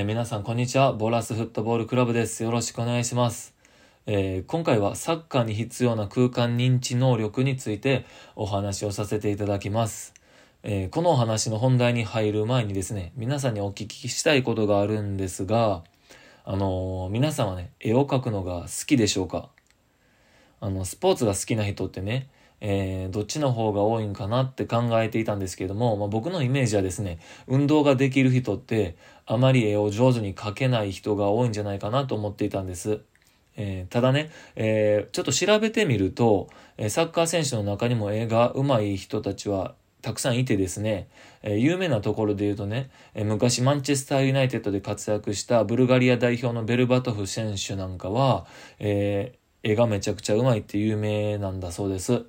えー、皆さんこんにちは。ボーラスフットボールクラブです。よろしくお願いします。えー、今回はサッカーに必要な空間認知能力についてお話をさせていただきます。えー、このお話の本題に入る前にですね、皆さんにお聞きしたいことがあるんですが、あの皆さんはね、絵を描くのが好きでしょうか？あの、スポーツが好きな人ってね、えー、どっちの方が多いんかなって考えていたんですけども、まあ、僕のイメージはですね、運動ができる人ってあまり絵を上手に描けない人が多いんじゃないかなと思っていたんです。えー、ただね、えー、ちょっと調べてみると、えサッカー選手の中にも絵が上手い人たちはたくさんいてですね、えー、有名なところで言うとね、えー、昔マンチェスターユナイテッドで活躍したブルガリア代表のベルバトフ選手なんかは、え絵がめちゃくちゃうまいって有名なんだそうです。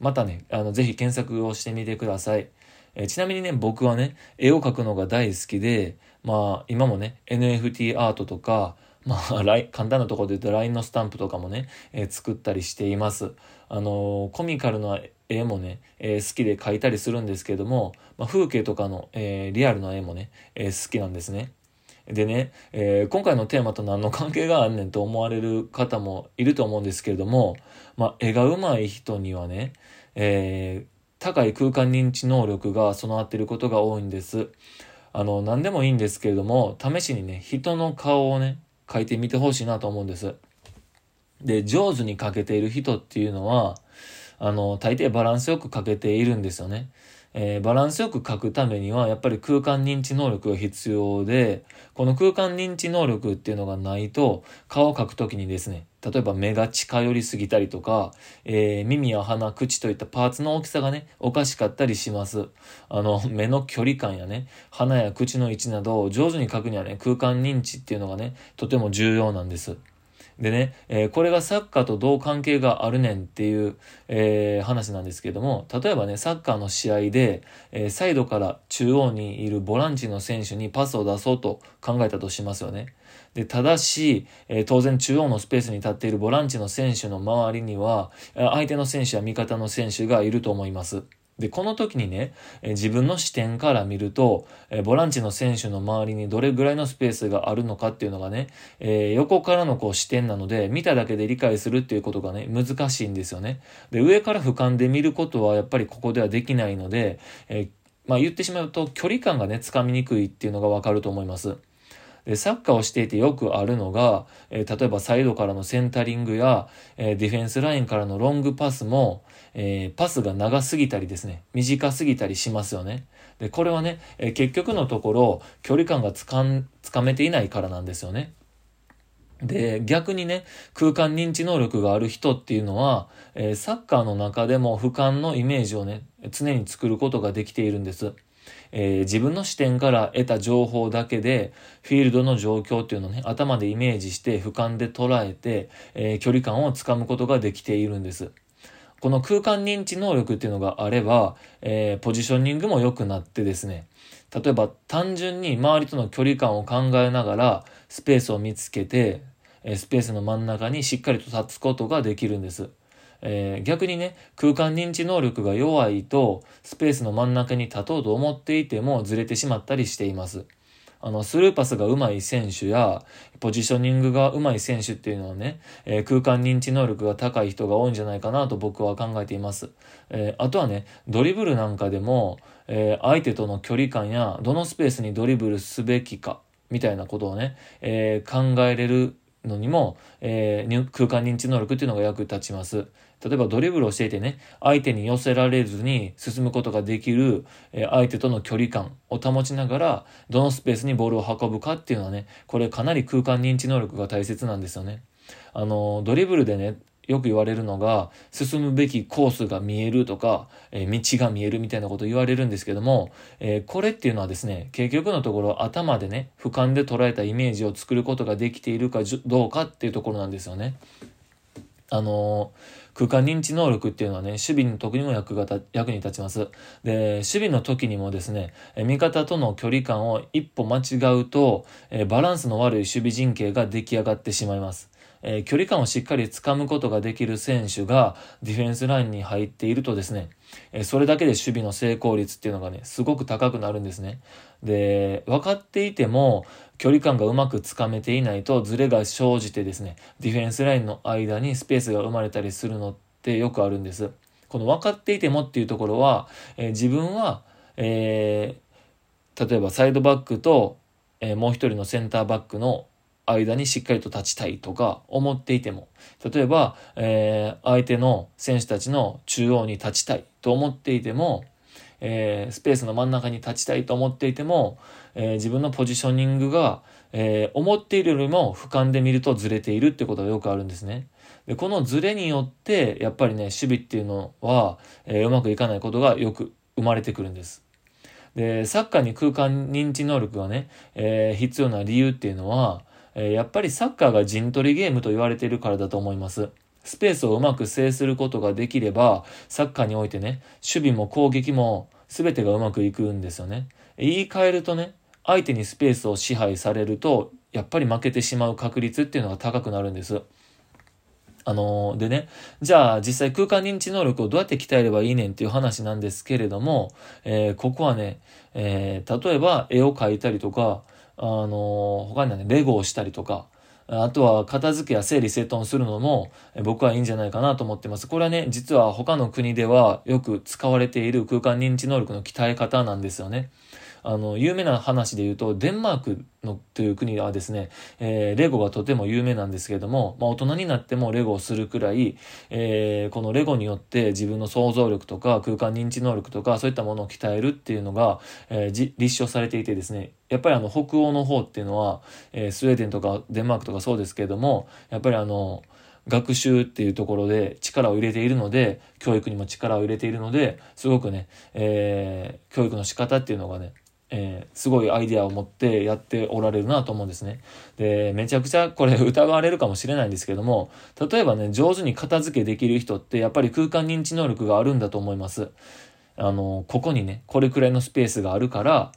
またね、あの、ぜひ検索をしてみてください。えちなみにね、僕はね、絵を描くのが大好きで、まあ、今もね、NFT アートとか、まあ、簡単なところで言うと LINE のスタンプとかもね、えー、作ったりしています。あのー、コミカルな絵もね、えー、好きで描いたりするんですけども、まあ、風景とかの、えリアルな絵もね、え好きなんですね。でね、えー、今回のテーマと何の関係があんねんと思われる方もいると思うんですけれども、まあ、絵が上手い人にはね、えー、高い空間認知能力が備わっていることが多いんです。あの、何でもいいんですけれども、試しにね、人の顔をね、描いてみてほしいなと思うんです。で、上手に描けている人っていうのは、あの、大抵バランスよく描けているんですよね。えー、バランスよく書くためにはやっぱり空間認知能力が必要で、この空間認知能力っていうのがないと、顔を描くときにですね、例えば目が近寄りすぎたりとか、えー、耳や鼻、口といったパーツの大きさがね、おかしかったりします。あの、目の距離感やね、鼻や口の位置などを上手に書くにはね、空間認知っていうのがね、とても重要なんです。でね、えー、これがサッカーとどう関係があるねんっていう、えー、話なんですけども、例えばね、サッカーの試合で、えー、サイドから中央にいるボランチの選手にパスを出そうと考えたとしますよね。で、ただし、え当然中央のスペースに立っているボランチの選手の周りには、相手の選手や味方の選手がいると思います。で、この時にね、自分の視点から見ると、ボランチの選手の周りにどれぐらいのスペースがあるのかっていうのがね、えー、横からのこう視点なので、見ただけで理解するっていうことがね、難しいんですよね。で、上から俯瞰で見ることはやっぱりここではできないので、えー、まあ言ってしまうと距離感がね、つかみにくいっていうのがわかると思います。で、サッカーをしていてよくあるのが、えー、例えばサイドからのセンタリングや、えー、ディフェンスラインからのロングパスも、えー、パスが長すぎたりですね、短すぎたりしますよね。で、これはね、え結局のところ、距離感がつかん、つかめていないからなんですよね。で、逆にね、空間認知能力がある人っていうのは、えサッカーの中でも俯瞰のイメージをね、常に作ることができているんです。えー、自分の視点から得た情報だけで、フィールドの状況っていうのをね、頭でイメージして俯瞰で捉えて、えー、距離感をつかむことができているんです。この空間認知能力っていうのがあれば、えー、ポジショニングも良くなってですね、例えば単純に周りとの距離感を考えながらスペースを見つけて、スペースの真ん中にしっかりと立つことができるんです。えー、逆にね、空間認知能力が弱いと、スペースの真ん中に立とうと思っていてもずれてしまったりしています。あの、スルーパスが上手い選手や、ポジショニングが上手い選手っていうのはね、えー、空間認知能力が高い人が多いんじゃないかなと僕は考えています。えー、あとはね、ドリブルなんかでも、えー、相手との距離感や、どのスペースにドリブルすべきか、みたいなことをね、え考えれるのにも、えー、空間認知能力っていうのが役立ちます。例えばドリブルをしていてね、相手に寄せられずに進むことができる、えー、相手との距離感を保ちながら、どのスペースにボールを運ぶかっていうのはね、これかなり空間認知能力が大切なんですよね。あの、ドリブルでね、よく言われるのが、進むべきコースが見えるとか、えー、道が見えるみたいなこと言われるんですけども、えー、これっていうのはですね、結局のところ頭でね、俯瞰で捉えたイメージを作ることができているかどうかっていうところなんですよね。あのー、空間認知能力っていうのはね、守備の時にも役が役に立ちます。で、守備の時にもですね、味方との距離感を一歩間違うと、えバランスの悪い守備陣形が出来上がってしまいます。えー、距離感をしっかり掴むことができる選手がディフェンスラインに入っているとですね、えー、それだけで守備の成功率っていうのがね、すごく高くなるんですね。で、分かっていても、距離感がうまくつかめていないとズレが生じてですね、ディフェンスラインの間にスペースが生まれたりするのってよくあるんです。この分かっていてもっていうところは、えー、自分は、えー、例えばサイドバックと、え、もう一人のセンターバックの間にしっかりと立ちたいとか思っていても、例えば、えー、相手の選手たちの中央に立ちたいと思っていても、えー、スペースの真ん中に立ちたいと思っていても、えー、自分のポジショニングが、えー、思っているよりも俯瞰で見るとずれているってことがよくあるんですね。でこのずれによって、やっぱりね、守備っていうのは、えうまくいかないことがよく生まれてくるんです。で、サッカーに空間認知能力がね、え必要な理由っていうのは、えやっぱりサッカーが陣取りゲームと言われているからだと思います。スペースをうまく制することができれば、サッカーにおいてね、守備も攻撃も全てがうまくいくんですよね。言い換えるとね、相手にスペースを支配されると、やっぱり負けてしまう確率っていうのが高くなるんです。あのー、でね、じゃあ実際空間認知能力をどうやって鍛えればいいねんっていう話なんですけれども、えー、ここはね、えー、例えば絵を描いたりとか、あの、他にはね、レゴをしたりとか、あとは片付けや整理整頓するのも僕はいいんじゃないかなと思ってます。これはね、実は他の国ではよく使われている空間認知能力の鍛え方なんですよね。あの、有名な話で言うと、デンマークのという国はですね、えー、レゴがとても有名なんですけども、まあ、大人になってもレゴをするくらい、えー、このレゴによって自分の想像力とか空間認知能力とかそういったものを鍛えるっていうのが、えー、立証されていてですね、やっぱりあの北欧の方っていうのは、えー、スウェーデンとかデンマークとかそうですけれども、やっぱりあの、学習っていうところで力を入れているので、教育にも力を入れているので、すごくね、えー、教育の仕方っていうのがね、えー、すごいアイデアを持ってやっておられるなと思うんですね。で、めちゃくちゃこれ疑われるかもしれないんですけども、例えばね、上手に片付けできる人ってやっぱり空間認知能力があるんだと思います。あの、ここにね、これくらいのスペースがあるから、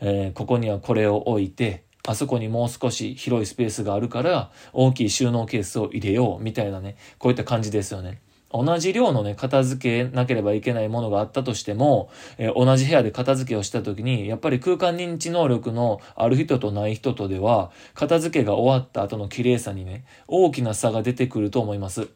えー、ここにはこれを置いて、あそこにもう少し広いスペースがあるから、大きい収納ケースを入れよう、みたいなね、こういった感じですよね。同じ量のね、片付けなければいけないものがあったとしても、えー、同じ部屋で片付けをした時に、やっぱり空間認知能力のある人とない人とでは、片付けが終わった後の綺麗さにね、大きな差が出てくると思います。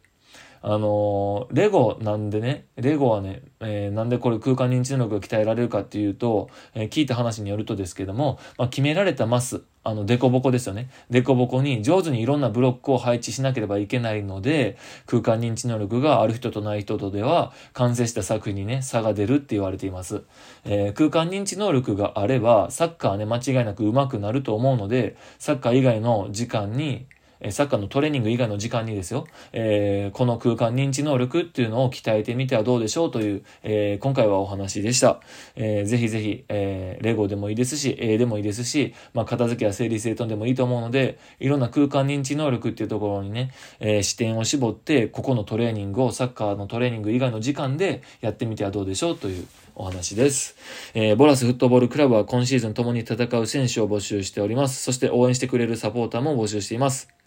あのー、レゴなんでね、レゴはね、えー、なんでこれ空間認知能力が鍛えられるかっていうと、えー、聞いた話によるとですけども、まあ、決められたマス、あの、デコボコですよね。デコボコに上手にいろんなブロックを配置しなければいけないので、空間認知能力がある人とない人とでは、完成した作品にね、差が出るって言われています。えー、空間認知能力があれば、サッカーね、間違いなく上手くなると思うので、サッカー以外の時間に、えサッカーのトレーニング以外の時間にですよ、えー、この空間認知能力っていうのを鍛えてみてはどうでしょうという、えー、今回はお話でした。えー、ぜひぜひ、えー、レゴでもいいですし、絵でもいいですし、まあ、片付けや整理整頓でもいいと思うので、いろんな空間認知能力っていうところにね、えー、視点を絞って、ここのトレーニングをサッカーのトレーニング以外の時間でやってみてはどうでしょうというお話です。えー、ボラスフットボールクラブは今シーズン共に戦う選手を募集しております。そして応援してくれるサポーターも募集しています。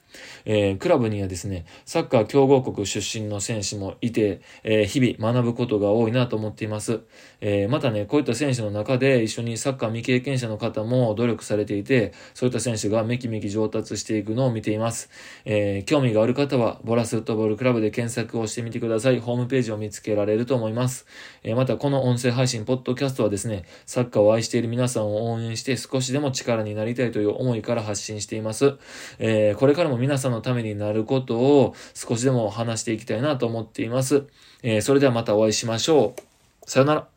えー、クラブにはですね、サッカー強豪国出身の選手もいて、えー、日々学ぶことが多いなと思っています。えー、またね、こういった選手の中で一緒にサッカー未経験者の方も努力されていて、そういった選手がめきめき上達していくのを見ています。え興味がある方は、ボラスフットボールクラブで検索をしてみてください。ホームページを見つけられると思います。えまた、この音声配信、ポッドキャストはですね、サッカーを愛している皆さんを応援して少しでも力になりたいという思いから発信しています。えこれからも皆さんのためになることを少しでも話していきたいなと思っています。えー、それではまたお会いしましょう。さよなら。